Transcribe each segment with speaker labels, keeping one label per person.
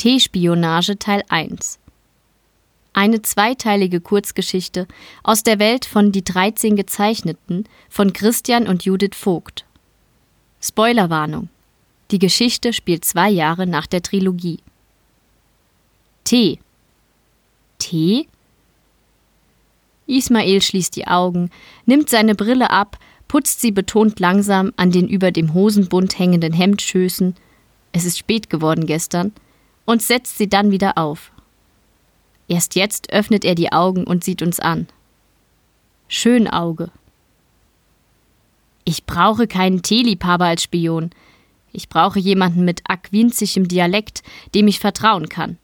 Speaker 1: T-Spionage Teil 1 Eine zweiteilige Kurzgeschichte aus der Welt von Die 13 Gezeichneten von Christian und Judith Vogt. Spoilerwarnung. Die Geschichte spielt zwei Jahre nach der Trilogie. T. T? Ismail schließt die Augen, nimmt seine Brille ab, putzt sie betont langsam an den über dem Hosenbund hängenden Hemdschößen. Es ist spät geworden gestern und setzt sie dann wieder auf. Erst jetzt öffnet er die Augen und sieht uns an. Schön Auge. Ich brauche keinen Teeliebhaber als Spion. Ich brauche jemanden mit aquinzischem Dialekt, dem ich vertrauen kann.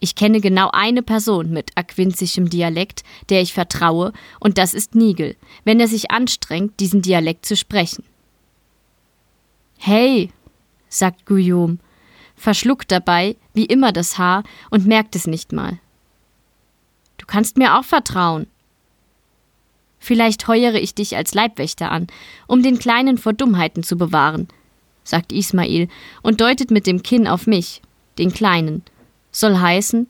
Speaker 1: Ich kenne genau eine Person mit aquinzischem Dialekt, der ich vertraue, und das ist Nigel, wenn er sich anstrengt, diesen Dialekt zu sprechen. Hey, sagt Guillaume verschluckt dabei, wie immer, das Haar und merkt es nicht mal. Du kannst mir auch vertrauen. Vielleicht heuere ich dich als Leibwächter an, um den Kleinen vor Dummheiten zu bewahren, sagt Ismail und deutet mit dem Kinn auf mich, den Kleinen. Soll heißen,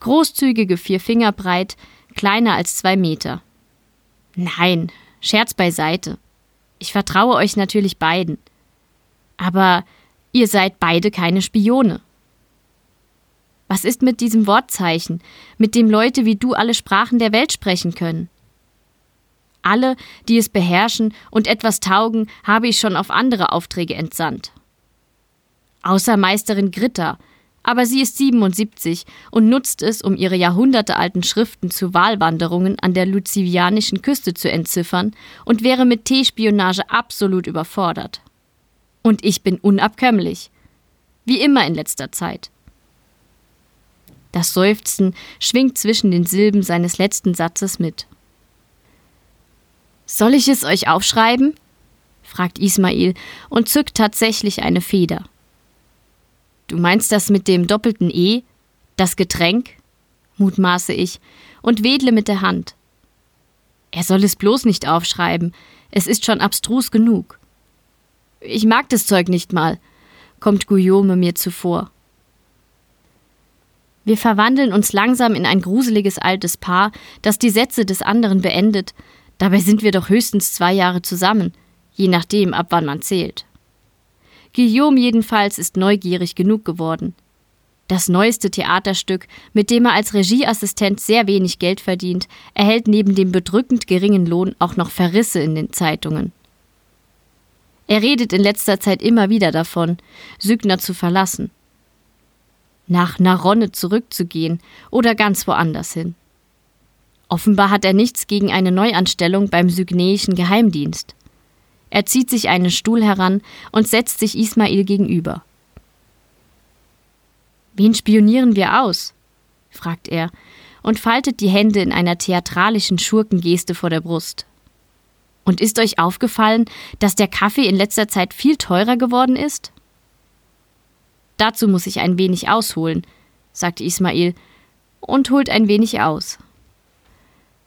Speaker 1: großzügige vier Finger breit, kleiner als zwei Meter. Nein, Scherz beiseite. Ich vertraue euch natürlich beiden. Aber Ihr seid beide keine Spione. Was ist mit diesem Wortzeichen, mit dem Leute wie du alle Sprachen der Welt sprechen können? Alle, die es beherrschen und etwas taugen, habe ich schon auf andere Aufträge entsandt. Außer Meisterin Gritta, aber sie ist 77 und nutzt es, um ihre jahrhundertealten Schriften zu Wahlwanderungen an der luzivianischen Küste zu entziffern und wäre mit T-Spionage absolut überfordert. Und ich bin unabkömmlich. Wie immer in letzter Zeit. Das Seufzen schwingt zwischen den Silben seines letzten Satzes mit. Soll ich es euch aufschreiben? fragt Ismail und zückt tatsächlich eine Feder. Du meinst das mit dem doppelten E? Das Getränk? mutmaße ich und wedle mit der Hand. Er soll es bloß nicht aufschreiben, es ist schon abstrus genug. Ich mag das Zeug nicht mal, kommt Guillaume mir zuvor. Wir verwandeln uns langsam in ein gruseliges altes Paar, das die Sätze des anderen beendet. Dabei sind wir doch höchstens zwei Jahre zusammen, je nachdem, ab wann man zählt. Guillaume jedenfalls ist neugierig genug geworden. Das neueste Theaterstück, mit dem er als Regieassistent sehr wenig Geld verdient, erhält neben dem bedrückend geringen Lohn auch noch Verrisse in den Zeitungen. Er redet in letzter Zeit immer wieder davon, Sügner zu verlassen, nach Naronne zurückzugehen oder ganz woanders hin. Offenbar hat er nichts gegen eine Neuanstellung beim sygneischen Geheimdienst. Er zieht sich einen Stuhl heran und setzt sich Ismail gegenüber. Wen spionieren wir aus? fragt er und faltet die Hände in einer theatralischen Schurkengeste vor der Brust. Und ist euch aufgefallen, dass der Kaffee in letzter Zeit viel teurer geworden ist? Dazu muss ich ein wenig ausholen, sagte Ismail und holt ein wenig aus.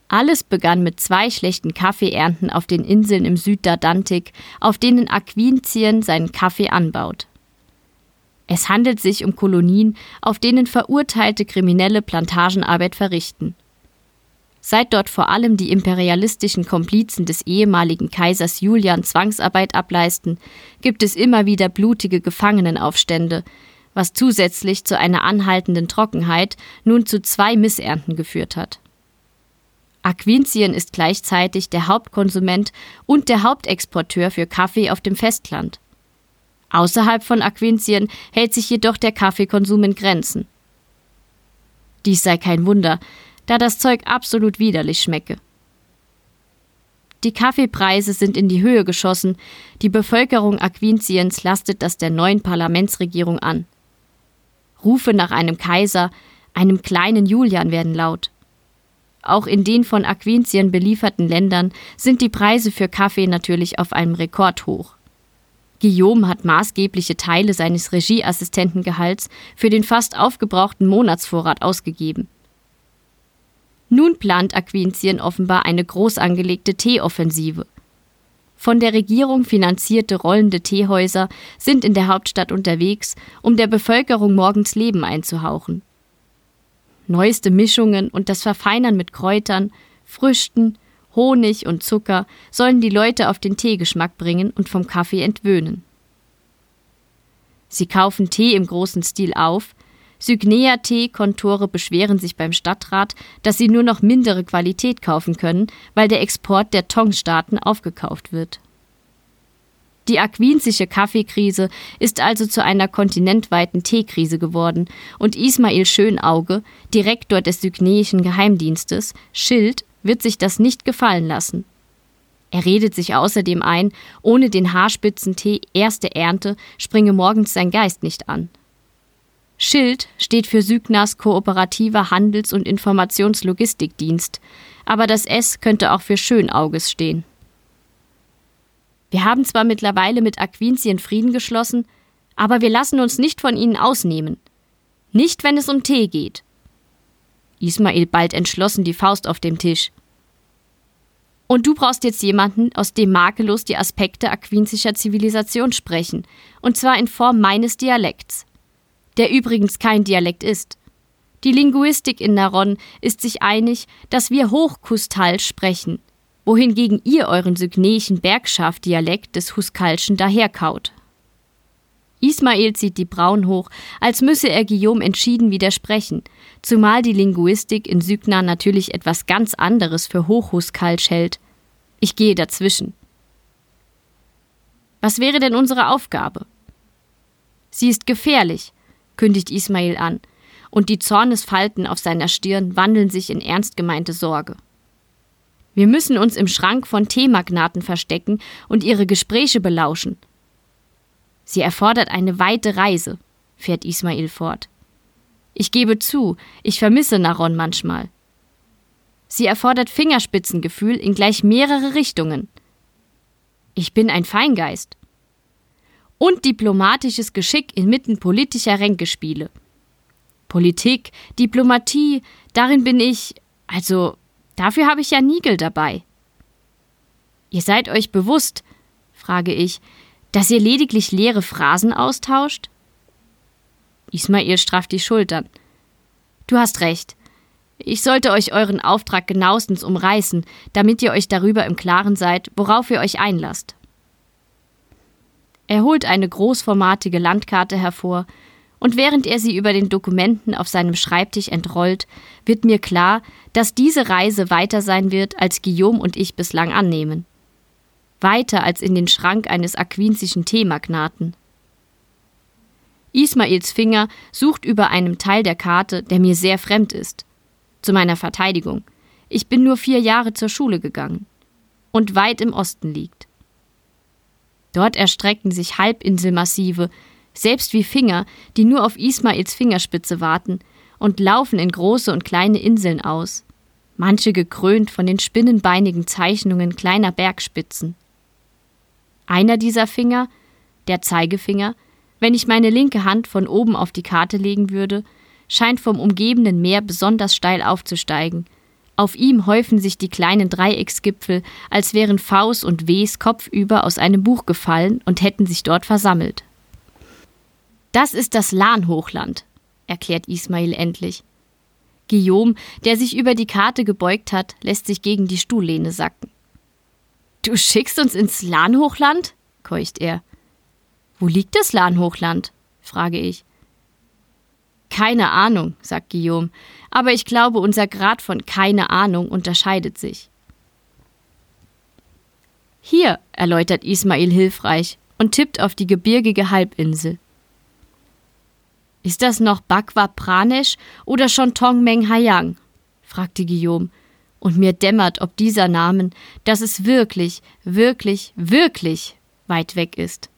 Speaker 1: Alles begann mit zwei schlechten Kaffeeernten auf den Inseln im Süddardantik, auf denen Aquintien seinen Kaffee anbaut. Es handelt sich um Kolonien, auf denen verurteilte Kriminelle Plantagenarbeit verrichten. Seit dort vor allem die imperialistischen Komplizen des ehemaligen Kaisers Julian Zwangsarbeit ableisten, gibt es immer wieder blutige Gefangenenaufstände, was zusätzlich zu einer anhaltenden Trockenheit nun zu zwei Missernten geführt hat. Aquintien ist gleichzeitig der Hauptkonsument und der Hauptexporteur für Kaffee auf dem Festland. Außerhalb von Aquintien hält sich jedoch der Kaffeekonsum in Grenzen. Dies sei kein Wunder, da das Zeug absolut widerlich schmecke. Die Kaffeepreise sind in die Höhe geschossen, die Bevölkerung Aquintiens lastet das der neuen Parlamentsregierung an. Rufe nach einem Kaiser, einem kleinen Julian werden laut. Auch in den von Aquintien belieferten Ländern sind die Preise für Kaffee natürlich auf einem Rekord hoch. Guillaume hat maßgebliche Teile seines Regieassistentengehalts für den fast aufgebrauchten Monatsvorrat ausgegeben. Nun plant Aquintien offenbar eine groß angelegte Teeoffensive. von der Regierung finanzierte rollende Teehäuser sind in der Hauptstadt unterwegs, um der Bevölkerung morgens Leben einzuhauchen. Neueste Mischungen und das Verfeinern mit Kräutern, Früchten, Honig und Zucker sollen die Leute auf den Teegeschmack bringen und vom Kaffee entwöhnen. Sie kaufen Tee im großen Stil auf, Sygnea-Tee-Kontore beschweren sich beim Stadtrat, dass sie nur noch mindere Qualität kaufen können, weil der Export der Tong-Staaten aufgekauft wird. Die aquinsische Kaffeekrise ist also zu einer kontinentweiten Teekrise geworden und Ismail Schönauge, Direktor des Sygneischen Geheimdienstes, Schild, wird sich das nicht gefallen lassen. Er redet sich außerdem ein, ohne den Haarspitzentee erste Ernte springe morgens sein Geist nicht an. Schild steht für Sygnas kooperativer Handels- und Informationslogistikdienst, aber das S könnte auch für Schönauges stehen. Wir haben zwar mittlerweile mit Aquintien Frieden geschlossen, aber wir lassen uns nicht von ihnen ausnehmen. Nicht, wenn es um Tee geht. Ismail bald entschlossen die Faust auf dem Tisch. Und du brauchst jetzt jemanden, aus dem makellos die Aspekte aquinsischer Zivilisation sprechen, und zwar in Form meines Dialekts der übrigens kein Dialekt ist. Die Linguistik in Naron ist sich einig, dass wir Hochkustal sprechen, wohingegen ihr euren sygneischen Bergschaf-Dialekt des Huskalschen daherkaut. Ismail zieht die Brauen hoch, als müsse er Guillaume entschieden widersprechen, zumal die Linguistik in Sygna natürlich etwas ganz anderes für Hochhuskalsch hält. Ich gehe dazwischen. Was wäre denn unsere Aufgabe? Sie ist gefährlich, kündigt Ismail an, und die Zornesfalten auf seiner Stirn wandeln sich in ernst gemeinte Sorge. Wir müssen uns im Schrank von Teemagnaten verstecken und ihre Gespräche belauschen. Sie erfordert eine weite Reise, fährt Ismail fort. Ich gebe zu, ich vermisse Naron manchmal. Sie erfordert Fingerspitzengefühl in gleich mehrere Richtungen. Ich bin ein Feingeist und diplomatisches Geschick inmitten politischer Ränkespiele. Politik, Diplomatie, darin bin ich, also dafür habe ich ja Nigel dabei. Ihr seid euch bewusst, frage ich, dass ihr lediglich leere Phrasen austauscht? Ismail strafft die Schultern. Du hast recht. Ich sollte euch euren Auftrag genauestens umreißen, damit ihr euch darüber im Klaren seid, worauf ihr euch einlasst. Er holt eine großformatige Landkarte hervor, und während er sie über den Dokumenten auf seinem Schreibtisch entrollt, wird mir klar, dass diese Reise weiter sein wird, als Guillaume und ich bislang annehmen. Weiter als in den Schrank eines aquinsischen Teemagnaten. Ismails Finger sucht über einem Teil der Karte, der mir sehr fremd ist. Zu meiner Verteidigung. Ich bin nur vier Jahre zur Schule gegangen. Und weit im Osten liegt. Dort erstrecken sich Halbinselmassive, selbst wie Finger, die nur auf Ismails Fingerspitze warten, und laufen in große und kleine Inseln aus, manche gekrönt von den spinnenbeinigen Zeichnungen kleiner Bergspitzen. Einer dieser Finger, der Zeigefinger, wenn ich meine linke Hand von oben auf die Karte legen würde, scheint vom umgebenden Meer besonders steil aufzusteigen auf ihm häufen sich die kleinen Dreiecksgipfel, als wären Vs und Ws kopfüber aus einem Buch gefallen und hätten sich dort versammelt. Das ist das Lahn-Hochland, erklärt Ismail endlich. Guillaume, der sich über die Karte gebeugt hat, lässt sich gegen die Stuhllehne sacken. Du schickst uns ins Lahn-Hochland? keucht er. Wo liegt das Lahn-Hochland? frage ich. Keine Ahnung, sagt Guillaume, aber ich glaube, unser Grad von keine Ahnung unterscheidet sich. Hier, erläutert Ismail hilfreich und tippt auf die gebirgige Halbinsel. Ist das noch Bakwa Pranesh oder schon Tongmeng Hayang? fragte Guillaume, und mir dämmert ob dieser Namen, dass es wirklich, wirklich, wirklich weit weg ist.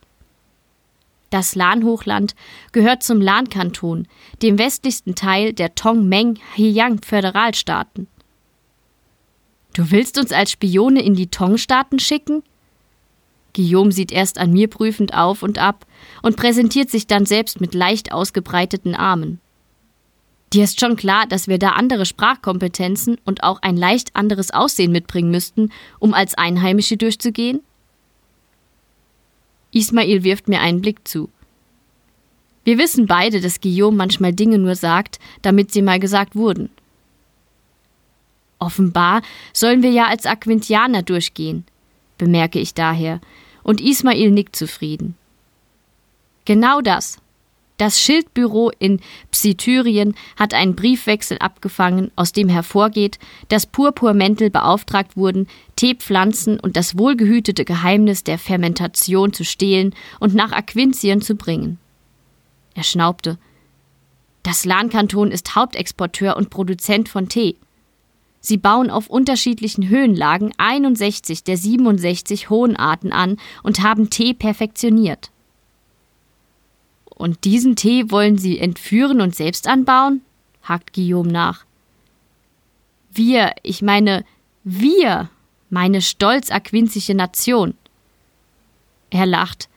Speaker 1: Das Lan-Hochland gehört zum Lan-Kanton, dem westlichsten Teil der Tong-Meng-Heyang-Föderalstaaten. Du willst uns als Spione in die Tong-Staaten schicken? Guillaume sieht erst an mir prüfend auf und ab und präsentiert sich dann selbst mit leicht ausgebreiteten Armen. Dir ist schon klar, dass wir da andere Sprachkompetenzen und auch ein leicht anderes Aussehen mitbringen müssten, um als Einheimische durchzugehen? Ismail wirft mir einen Blick zu. Wir wissen beide, dass Guillaume manchmal Dinge nur sagt, damit sie mal gesagt wurden. Offenbar sollen wir ja als Aquintianer durchgehen, bemerke ich daher, und Ismail nickt zufrieden. Genau das. Das Schildbüro in Psithyrien hat einen Briefwechsel abgefangen, aus dem hervorgeht, dass Purpurmäntel beauftragt wurden, Teepflanzen und das wohlgehütete Geheimnis der Fermentation zu stehlen und nach Aquintien zu bringen. Er schnaubte. Das Lankanton ist Hauptexporteur und Produzent von Tee. Sie bauen auf unterschiedlichen Höhenlagen 61 der 67 hohen Arten an und haben Tee perfektioniert. Und diesen Tee wollen Sie entführen und selbst anbauen? hakt Guillaume nach. Wir, ich meine, wir, meine stolz aquinzische Nation. Er lacht.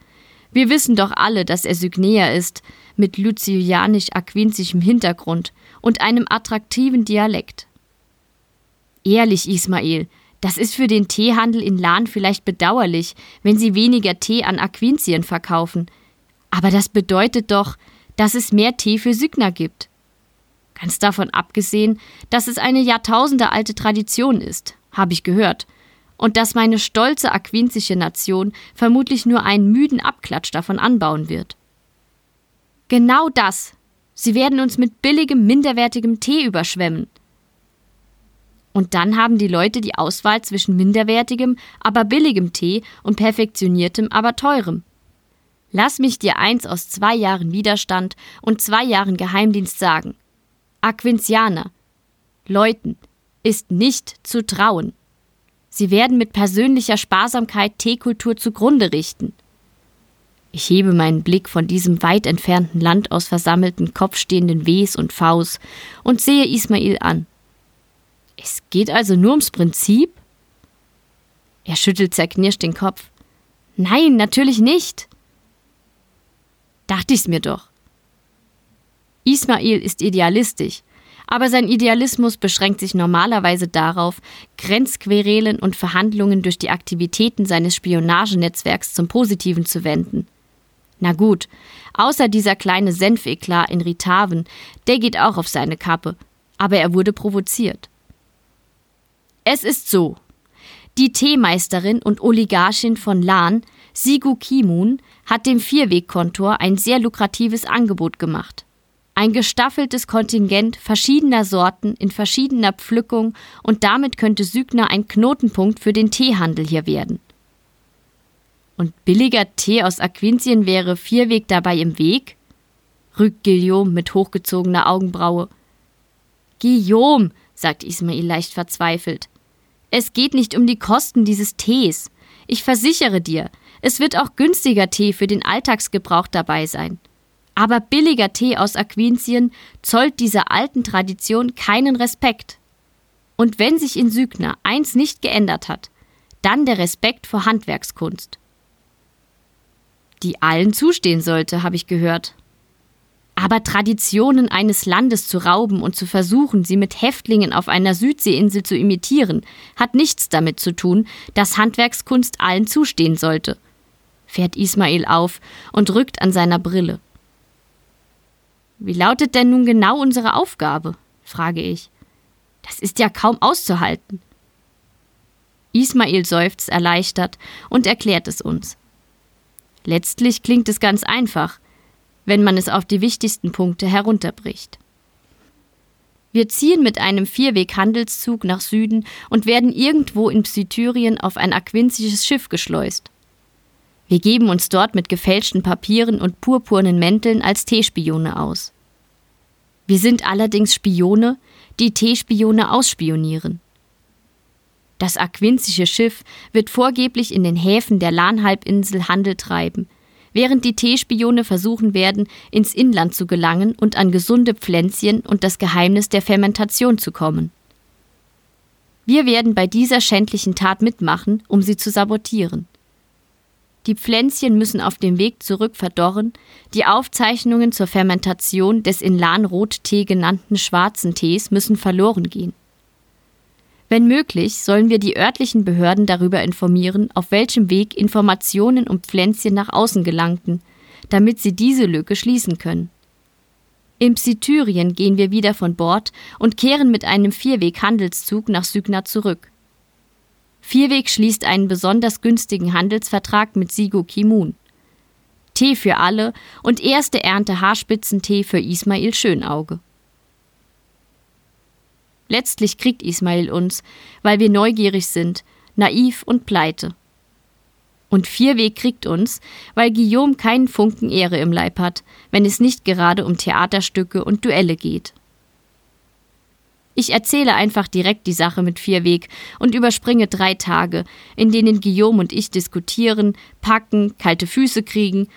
Speaker 1: Wir wissen doch alle, dass er Sygnäer ist, mit lucianisch-aquinzischem Hintergrund und einem attraktiven Dialekt. Ehrlich, Ismail, das ist für den Teehandel in Lahn vielleicht bedauerlich, wenn sie weniger Tee an Aquintien verkaufen, aber das bedeutet doch, dass es mehr Tee für Sygner gibt. Ganz davon abgesehen, dass es eine jahrtausendealte Tradition ist, habe ich gehört, und dass meine stolze aquinzische Nation vermutlich nur einen müden Abklatsch davon anbauen wird. Genau das. Sie werden uns mit billigem, minderwertigem Tee überschwemmen. Und dann haben die Leute die Auswahl zwischen minderwertigem, aber billigem Tee und perfektioniertem, aber teurem. Lass mich dir eins aus zwei Jahren Widerstand und zwei Jahren Geheimdienst sagen. Aquintianer, Leuten, ist nicht zu trauen. Sie werden mit persönlicher Sparsamkeit Teekultur zugrunde richten. Ich hebe meinen Blick von diesem weit entfernten Land aus versammelten kopfstehenden Ws und Vs und sehe Ismail an. Es geht also nur ums Prinzip? Er schüttelt zerknirscht den Kopf. Nein, natürlich nicht. Dachte ich's mir doch. Ismail ist idealistisch, aber sein Idealismus beschränkt sich normalerweise darauf, Grenzquerelen und Verhandlungen durch die Aktivitäten seines Spionagenetzwerks zum Positiven zu wenden. Na gut, außer dieser kleine Senfeklar in Ritaven, der geht auch auf seine Kappe, aber er wurde provoziert. Es ist so. Die Teemeisterin und Oligarchin von Lahn, Sigu Kimun, hat dem Vierwegkontor ein sehr lukratives Angebot gemacht. Ein gestaffeltes Kontingent verschiedener Sorten in verschiedener Pflückung und damit könnte Sügner ein Knotenpunkt für den Teehandel hier werden. Und billiger Tee aus Aquintien wäre Vierweg dabei im Weg? rügt Guillaume mit hochgezogener Augenbraue. Guillaume, sagt Ismail leicht verzweifelt. Es geht nicht um die Kosten dieses Tees. Ich versichere dir, es wird auch günstiger Tee für den Alltagsgebrauch dabei sein. Aber billiger Tee aus Aquintien zollt dieser alten Tradition keinen Respekt. Und wenn sich in Sügner eins nicht geändert hat, dann der Respekt vor Handwerkskunst. Die allen zustehen sollte, habe ich gehört. Aber Traditionen eines Landes zu rauben und zu versuchen, sie mit Häftlingen auf einer Südseeinsel zu imitieren, hat nichts damit zu tun, dass Handwerkskunst allen zustehen sollte fährt Ismail auf und rückt an seiner Brille. Wie lautet denn nun genau unsere Aufgabe? frage ich. Das ist ja kaum auszuhalten. Ismail seufzt erleichtert und erklärt es uns. Letztlich klingt es ganz einfach, wenn man es auf die wichtigsten Punkte herunterbricht. Wir ziehen mit einem Vierweg-Handelszug nach Süden und werden irgendwo in Psythyrien auf ein aquinzisches Schiff geschleust. Wir geben uns dort mit gefälschten Papieren und purpurnen Mänteln als Teespione aus. Wir sind allerdings Spione, die Teespione ausspionieren. Das aquinzische Schiff wird vorgeblich in den Häfen der Lahnhalbinsel Handel treiben, während die Teespione versuchen werden, ins Inland zu gelangen und an gesunde Pflänzchen und das Geheimnis der Fermentation zu kommen. Wir werden bei dieser schändlichen Tat mitmachen, um sie zu sabotieren. Die Pflänzchen müssen auf dem Weg zurück verdorren, die Aufzeichnungen zur Fermentation des in Lahn Rottee genannten schwarzen Tees müssen verloren gehen. Wenn möglich, sollen wir die örtlichen Behörden darüber informieren, auf welchem Weg Informationen um Pflänzchen nach außen gelangten, damit sie diese Lücke schließen können. Im Psityrien gehen wir wieder von Bord und kehren mit einem Vierweg-Handelszug nach Sygna zurück. Vierweg schließt einen besonders günstigen Handelsvertrag mit Sigo Kimun. Tee für alle und erste Ernte Haarspitzentee für Ismail Schönauge. Letztlich kriegt Ismail uns, weil wir neugierig sind, naiv und pleite. Und Vierweg kriegt uns, weil Guillaume keinen Funken Ehre im Leib hat, wenn es nicht gerade um Theaterstücke und Duelle geht. Ich erzähle einfach direkt die Sache mit Vierweg und überspringe drei Tage, in denen Guillaume und ich diskutieren, packen, kalte Füße kriegen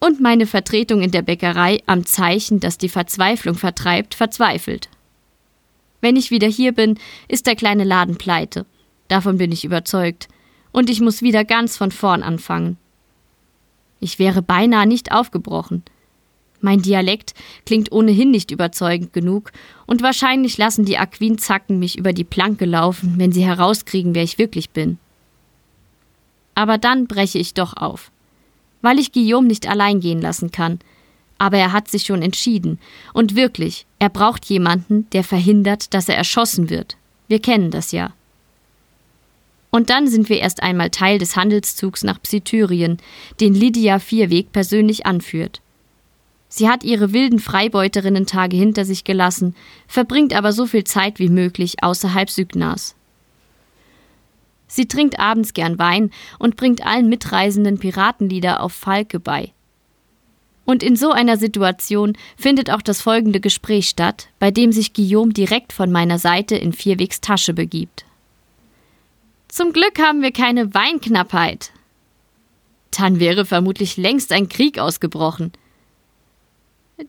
Speaker 1: und meine Vertretung in der Bäckerei am Zeichen, das die Verzweiflung vertreibt, verzweifelt. Wenn ich wieder hier bin, ist der kleine Laden pleite. Davon bin ich überzeugt. Und ich muss wieder ganz von vorn anfangen. Ich wäre beinahe nicht aufgebrochen. Mein Dialekt klingt ohnehin nicht überzeugend genug, und wahrscheinlich lassen die Aquinzacken mich über die Planke laufen, wenn sie herauskriegen, wer ich wirklich bin. Aber dann breche ich doch auf. Weil ich Guillaume nicht allein gehen lassen kann, aber er hat sich schon entschieden. Und wirklich, er braucht jemanden, der verhindert, dass er erschossen wird. Wir kennen das ja. Und dann sind wir erst einmal Teil des Handelszugs nach Psythyrien, den Lydia Vierweg persönlich anführt. Sie hat ihre wilden Freibeuterinnen-Tage hinter sich gelassen, verbringt aber so viel Zeit wie möglich außerhalb Sygnas. Sie trinkt abends gern Wein und bringt allen Mitreisenden Piratenlieder auf Falke bei. Und in so einer Situation findet auch das folgende Gespräch statt, bei dem sich Guillaume direkt von meiner Seite in Vierwegs Tasche begibt. Zum Glück haben wir keine Weinknappheit. Dann wäre vermutlich längst ein Krieg ausgebrochen.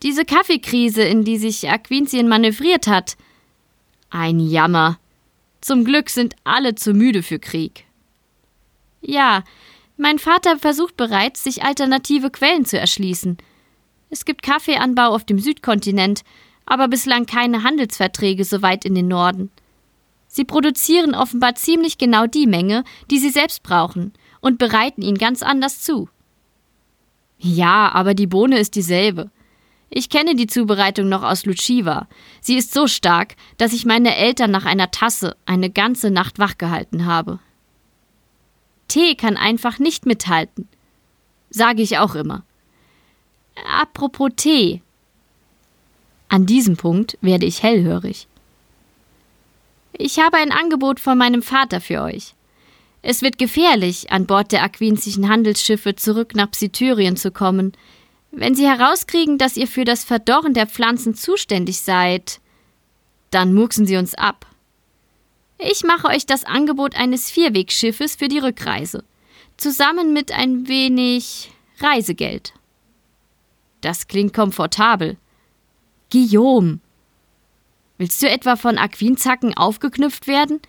Speaker 1: Diese Kaffeekrise, in die sich Aquintien manövriert hat. Ein Jammer. Zum Glück sind alle zu müde für Krieg. Ja, mein Vater versucht bereits, sich alternative Quellen zu erschließen. Es gibt Kaffeeanbau auf dem Südkontinent, aber bislang keine Handelsverträge so weit in den Norden. Sie produzieren offenbar ziemlich genau die Menge, die sie selbst brauchen, und bereiten ihn ganz anders zu. Ja, aber die Bohne ist dieselbe. Ich kenne die Zubereitung noch aus Luciva. Sie ist so stark, dass ich meine Eltern nach einer Tasse eine ganze Nacht wachgehalten habe. Tee kann einfach nicht mithalten. Sage ich auch immer. Apropos Tee. An diesem Punkt werde ich hellhörig. Ich habe ein Angebot von meinem Vater für euch. Es wird gefährlich, an Bord der aquinzischen Handelsschiffe zurück nach Psityrien zu kommen. Wenn sie herauskriegen, dass ihr für das Verdorren der Pflanzen zuständig seid, dann murksen sie uns ab. Ich mache euch das Angebot eines Vierwegschiffes für die Rückreise, zusammen mit ein wenig Reisegeld. Das klingt komfortabel. Guillaume. Willst du etwa von Aquinzacken aufgeknüpft werden?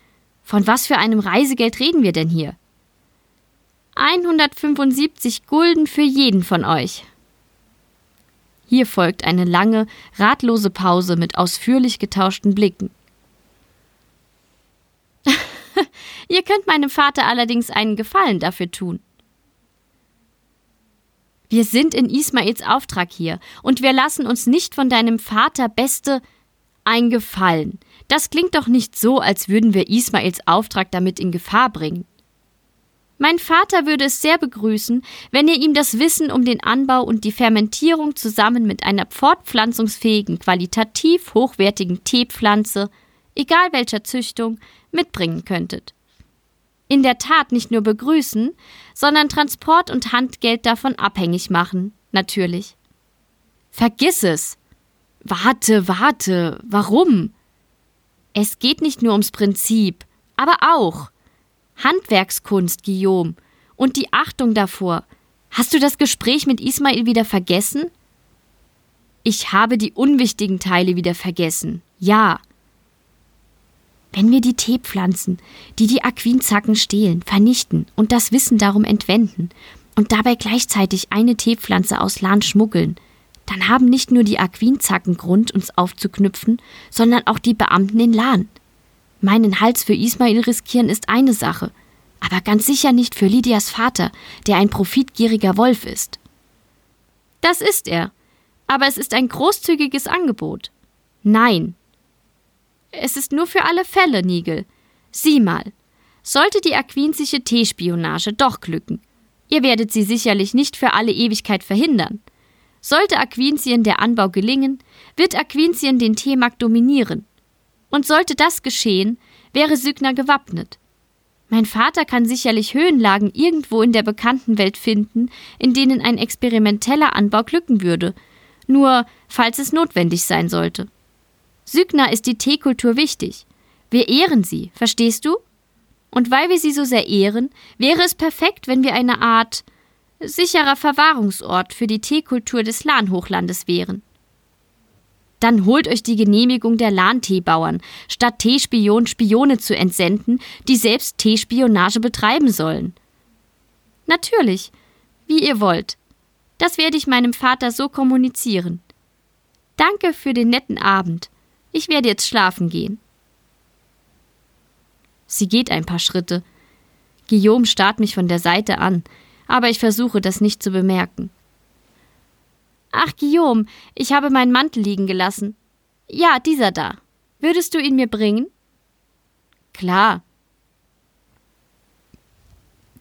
Speaker 1: Von was für einem Reisegeld reden wir denn hier? 175 Gulden für jeden von euch. Hier folgt eine lange, ratlose Pause mit ausführlich getauschten Blicken. Ihr könnt meinem Vater allerdings einen Gefallen dafür tun. Wir sind in Ismails Auftrag hier und wir lassen uns nicht von deinem Vater beste ein Gefallen. Das klingt doch nicht so, als würden wir Ismails Auftrag damit in Gefahr bringen. Mein Vater würde es sehr begrüßen, wenn ihr ihm das Wissen um den Anbau und die Fermentierung zusammen mit einer fortpflanzungsfähigen, qualitativ hochwertigen Teepflanze, egal welcher Züchtung, mitbringen könntet in der Tat nicht nur begrüßen, sondern Transport und Handgeld davon abhängig machen, natürlich. Vergiss es. Warte, warte, warum? Es geht nicht nur ums Prinzip, aber auch Handwerkskunst, Guillaume, und die Achtung davor. Hast du das Gespräch mit Ismail wieder vergessen? Ich habe die unwichtigen Teile wieder vergessen. Ja, wenn wir die Teepflanzen, die die Aquinzacken stehlen, vernichten und das Wissen darum entwenden und dabei gleichzeitig eine Teepflanze aus Lahn schmuggeln, dann haben nicht nur die Aquinzacken Grund, uns aufzuknüpfen, sondern auch die Beamten in Lahn. Meinen Hals für Ismail riskieren ist eine Sache, aber ganz sicher nicht für Lydias Vater, der ein profitgieriger Wolf ist. Das ist er, aber es ist ein großzügiges Angebot. Nein. Es ist nur für alle Fälle, Nigel. Sieh mal. Sollte die aquinsische Teespionage doch glücken, ihr werdet sie sicherlich nicht für alle Ewigkeit verhindern. Sollte Aquinsien der Anbau gelingen, wird Aquinsien den Teemarkt dominieren. Und sollte das geschehen, wäre Sygner gewappnet. Mein Vater kann sicherlich Höhenlagen irgendwo in der bekannten Welt finden, in denen ein experimenteller Anbau glücken würde, nur falls es notwendig sein sollte. Sygner ist die Teekultur wichtig. Wir ehren sie, verstehst du? Und weil wir sie so sehr ehren, wäre es perfekt, wenn wir eine Art sicherer Verwahrungsort für die Teekultur des Lahnhochlandes wären. Dann holt euch die Genehmigung der Lahn-Teebauern, statt Teespion Spione zu entsenden, die selbst Teespionage betreiben sollen. Natürlich, wie ihr wollt. Das werde ich meinem Vater so kommunizieren. Danke für den netten Abend. Ich werde jetzt schlafen gehen. Sie geht ein paar Schritte. Guillaume starrt mich von der Seite an, aber ich versuche das nicht zu bemerken. Ach, Guillaume, ich habe meinen Mantel liegen gelassen. Ja, dieser da. Würdest du ihn mir bringen? Klar.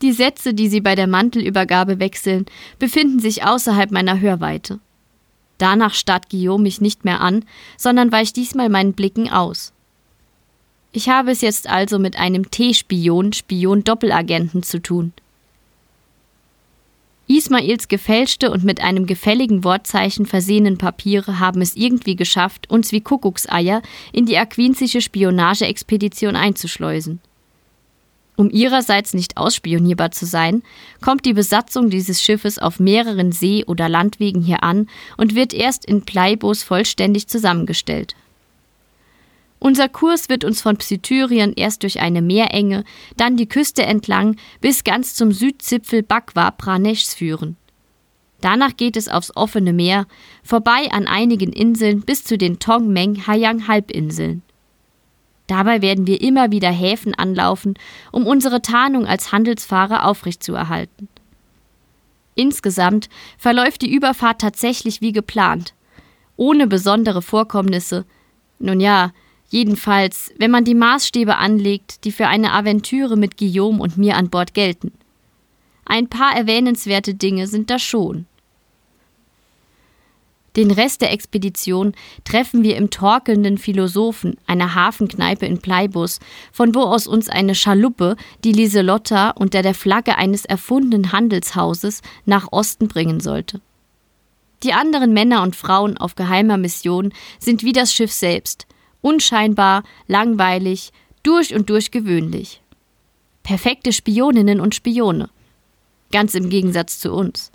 Speaker 1: Die Sätze, die sie bei der Mantelübergabe wechseln, befinden sich außerhalb meiner Hörweite. Danach starrt Guillaume mich nicht mehr an, sondern weicht diesmal meinen Blicken aus. Ich habe es jetzt also mit einem T-Spion, Spion-Doppelagenten zu tun. Ismails gefälschte und mit einem gefälligen Wortzeichen versehenen Papiere haben es irgendwie geschafft, uns wie Kuckuckseier in die aquinsische Spionageexpedition einzuschleusen. Um ihrerseits nicht ausspionierbar zu sein, kommt die Besatzung dieses Schiffes auf mehreren See- oder Landwegen hier an und wird erst in Pleibos vollständig zusammengestellt. Unser Kurs wird uns von Psythyrien erst durch eine Meerenge, dann die Küste entlang bis ganz zum Südzipfel Bakwa Praneschs führen. Danach geht es aufs offene Meer, vorbei an einigen Inseln bis zu den Tongmeng Hayang Halbinseln. Dabei werden wir immer wieder Häfen anlaufen, um unsere Tarnung als Handelsfahrer aufrechtzuerhalten. Insgesamt verläuft die Überfahrt tatsächlich wie geplant, ohne besondere Vorkommnisse. Nun ja, Jedenfalls, wenn man die Maßstäbe anlegt, die für eine Aventüre mit Guillaume und mir an Bord gelten. Ein paar erwähnenswerte Dinge sind da schon. Den Rest der Expedition treffen wir im torkelnden Philosophen, einer Hafenkneipe in Pleibus, von wo aus uns eine Schaluppe, die Lieselotta unter der Flagge eines erfundenen Handelshauses nach Osten bringen sollte. Die anderen Männer und Frauen auf geheimer Mission sind wie das Schiff selbst, unscheinbar, langweilig, durch und durch gewöhnlich. Perfekte Spioninnen und Spione. Ganz im Gegensatz zu uns.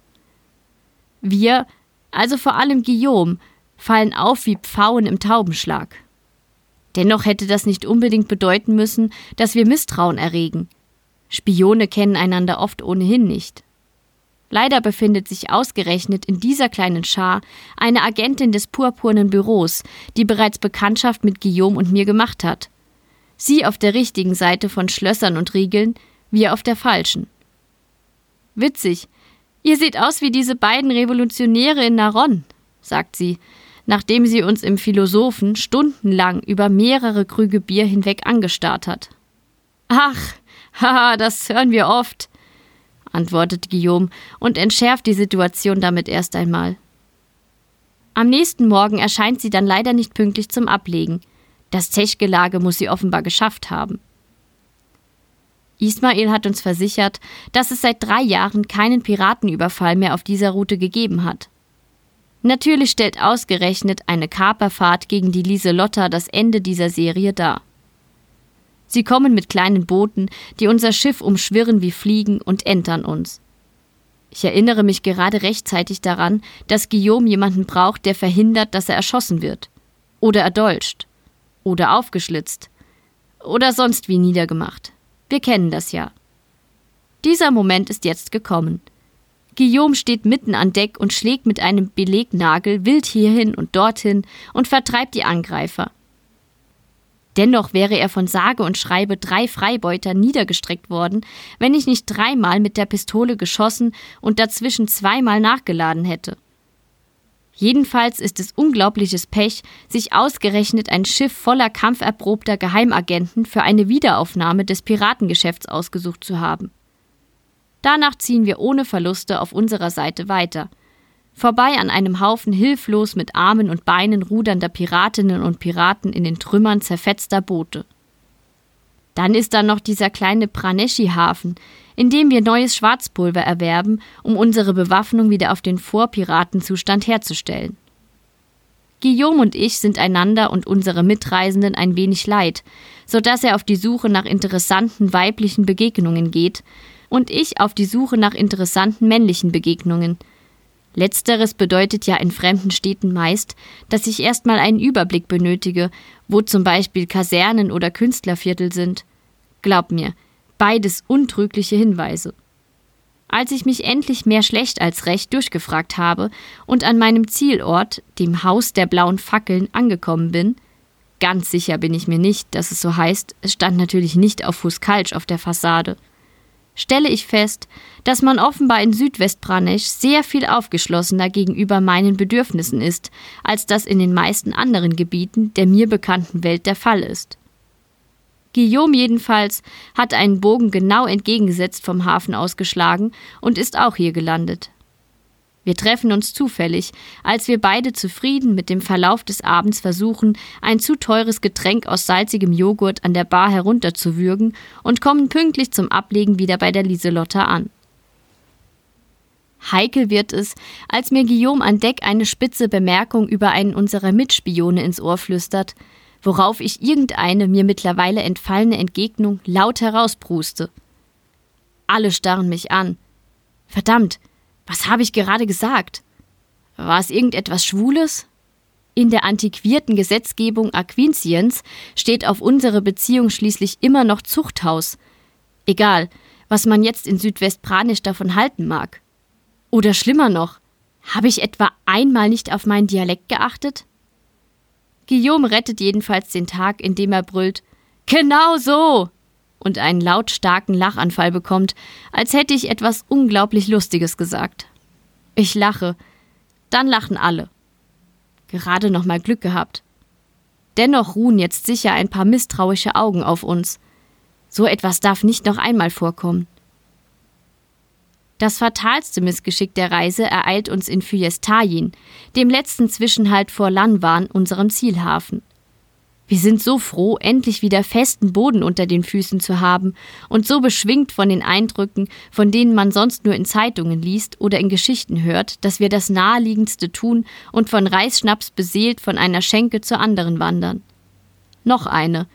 Speaker 1: Wir, also vor allem Guillaume, fallen auf wie Pfauen im Taubenschlag. Dennoch hätte das nicht unbedingt bedeuten müssen, dass wir Misstrauen erregen. Spione kennen einander oft ohnehin nicht. Leider befindet sich ausgerechnet in dieser kleinen Schar eine Agentin des purpurnen Büros, die bereits Bekanntschaft mit Guillaume und mir gemacht hat. Sie auf der richtigen Seite von Schlössern und Riegeln, wir auf der falschen. Witzig. Ihr seht aus wie diese beiden Revolutionäre in Naron, sagt sie, nachdem sie uns im Philosophen stundenlang über mehrere Krüge Bier hinweg angestarrt hat. Ach, haha, das hören wir oft antwortet Guillaume und entschärft die Situation damit erst einmal. Am nächsten Morgen erscheint sie dann leider nicht pünktlich zum Ablegen. Das Zechgelage muss sie offenbar geschafft haben. Ismail hat uns versichert, dass es seit drei Jahren keinen Piratenüberfall mehr auf dieser Route gegeben hat. Natürlich stellt ausgerechnet eine Kaperfahrt gegen die Lieselotta das Ende dieser Serie dar. Sie kommen mit kleinen Booten, die unser Schiff umschwirren wie Fliegen und entern uns. Ich erinnere mich gerade rechtzeitig daran, dass Guillaume jemanden braucht, der verhindert, dass er erschossen wird. Oder erdolcht. Oder aufgeschlitzt. Oder sonst wie niedergemacht. Wir kennen das ja. Dieser Moment ist jetzt gekommen. Guillaume steht mitten an Deck und schlägt mit einem Belegnagel wild hierhin und dorthin und vertreibt die Angreifer. Dennoch wäre er von sage und schreibe drei Freibeuter niedergestreckt worden, wenn ich nicht dreimal mit der Pistole geschossen und dazwischen zweimal nachgeladen hätte. Jedenfalls ist es unglaubliches Pech, sich ausgerechnet ein Schiff voller kampferprobter Geheimagenten für eine Wiederaufnahme des Piratengeschäfts ausgesucht zu haben. Danach ziehen wir ohne Verluste auf unserer Seite weiter. Vorbei an einem Haufen hilflos mit Armen und Beinen rudernder Piratinnen und Piraten in den Trümmern zerfetzter Boote. Dann ist da noch dieser kleine Praneschi-Hafen, in dem wir neues Schwarzpulver erwerben, um unsere Bewaffnung wieder auf den Vorpiratenzustand herzustellen. Guillaume und ich sind einander und unsere Mitreisenden ein wenig leid, so dass er auf die Suche nach interessanten weiblichen Begegnungen geht und ich auf die Suche nach interessanten männlichen Begegnungen. Letzteres bedeutet ja in fremden Städten meist, dass ich erstmal einen Überblick benötige, wo zum Beispiel Kasernen oder Künstlerviertel sind. Glaub mir, beides untrügliche Hinweise. Als ich mich endlich mehr schlecht als recht durchgefragt habe und an meinem Zielort, dem Haus der blauen Fackeln, angekommen bin, ganz sicher bin ich mir nicht, dass es so heißt, es stand natürlich nicht auf Fuskalsch auf der Fassade, stelle ich fest, dass man offenbar in Südwestpranesch sehr viel aufgeschlossener gegenüber meinen Bedürfnissen ist, als das in den meisten anderen Gebieten der mir bekannten Welt der Fall ist. Guillaume jedenfalls hat einen Bogen genau entgegengesetzt vom Hafen ausgeschlagen und ist auch hier gelandet. Wir treffen uns zufällig, als wir beide zufrieden mit dem Verlauf des Abends versuchen, ein zu teures Getränk aus salzigem Joghurt an der Bar herunterzuwürgen und kommen pünktlich zum Ablegen wieder bei der Lieselotta an. Heikel wird es, als mir Guillaume an Deck eine spitze Bemerkung über einen unserer Mitspione ins Ohr flüstert, worauf ich irgendeine mir mittlerweile entfallene Entgegnung laut herausbruste. Alle starren mich an. Verdammt, was habe ich gerade gesagt? War es irgendetwas Schwules? In der antiquierten Gesetzgebung Aquintiens steht auf unsere Beziehung schließlich immer noch Zuchthaus. Egal, was man jetzt in Südwestpranisch davon halten mag. Oder schlimmer noch, habe ich etwa einmal nicht auf meinen Dialekt geachtet? Guillaume rettet jedenfalls den Tag, indem er brüllt: Genau so! Und einen lautstarken Lachanfall bekommt, als hätte ich etwas unglaublich Lustiges gesagt. Ich lache, dann lachen alle. Gerade noch mal Glück gehabt. Dennoch ruhen jetzt sicher ein paar misstrauische Augen auf uns. So etwas darf nicht noch einmal vorkommen. Das fatalste Missgeschick der Reise ereilt uns in Fyestalin, dem letzten Zwischenhalt vor Lanwan, unserem Zielhafen. Wir sind so froh, endlich wieder festen Boden unter den Füßen zu haben und so beschwingt von den Eindrücken, von denen man sonst nur in Zeitungen liest oder in Geschichten hört, dass wir das Naheliegendste tun und von Reisschnaps beseelt von einer Schenke zur anderen wandern. Noch eine.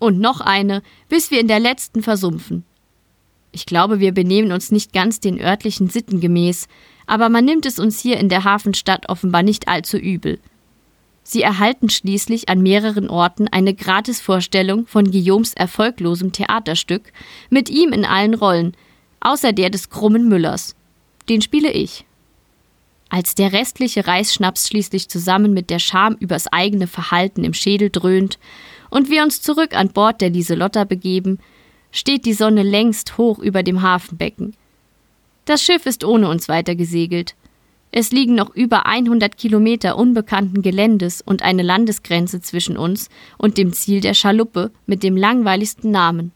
Speaker 1: Und noch eine, bis wir in der letzten versumpfen. Ich glaube, wir benehmen uns nicht ganz den örtlichen Sitten gemäß, aber man nimmt es uns hier in der Hafenstadt offenbar nicht allzu übel. Sie erhalten schließlich an mehreren Orten eine Gratisvorstellung von Guillaumes erfolglosem Theaterstück mit ihm in allen Rollen, außer der des krummen Müllers. Den spiele ich. Als der restliche Reisschnaps schließlich zusammen mit der Scham übers eigene Verhalten im Schädel dröhnt und wir uns zurück an Bord der Lieselotta begeben, steht die Sonne längst hoch über dem Hafenbecken. Das Schiff ist ohne uns weiter gesegelt. Es liegen noch über 100 Kilometer unbekannten Geländes und eine Landesgrenze zwischen uns und dem Ziel der Schaluppe mit dem langweiligsten Namen.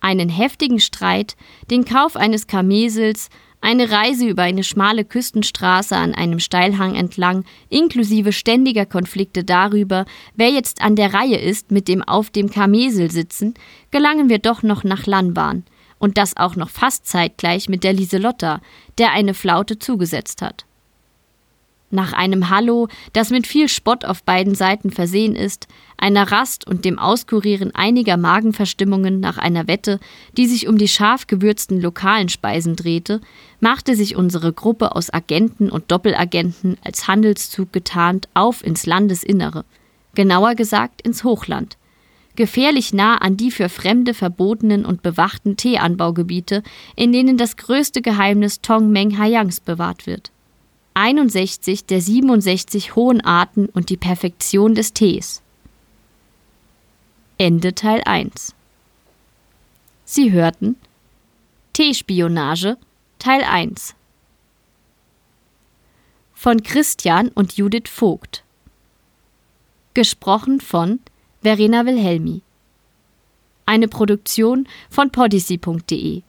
Speaker 1: Einen heftigen Streit, den Kauf eines Kamesels, eine Reise über eine schmale Küstenstraße an einem Steilhang entlang, inklusive ständiger Konflikte darüber, wer jetzt an der Reihe ist mit dem auf dem Kamesel sitzen, gelangen wir doch noch nach Lanbahn – und das auch noch fast zeitgleich mit der Lieselotta, der eine Flaute zugesetzt hat. Nach einem Hallo, das mit viel Spott auf beiden Seiten versehen ist, einer Rast und dem Auskurieren einiger Magenverstimmungen nach einer Wette, die sich um die scharf gewürzten lokalen Speisen drehte, machte sich unsere Gruppe aus Agenten und Doppelagenten als Handelszug getarnt auf ins Landesinnere, genauer gesagt ins Hochland, gefährlich nah an die für Fremde verbotenen und bewachten Teeanbaugebiete, in denen das größte Geheimnis Tong Meng Hayangs bewahrt wird. 61 der 67 hohen Arten und die Perfektion des Tees. Ende Teil 1. Sie hörten T-Spionage Teil 1 von Christian und Judith Vogt. Gesprochen von Verena Wilhelmi. Eine Produktion von podyssey.de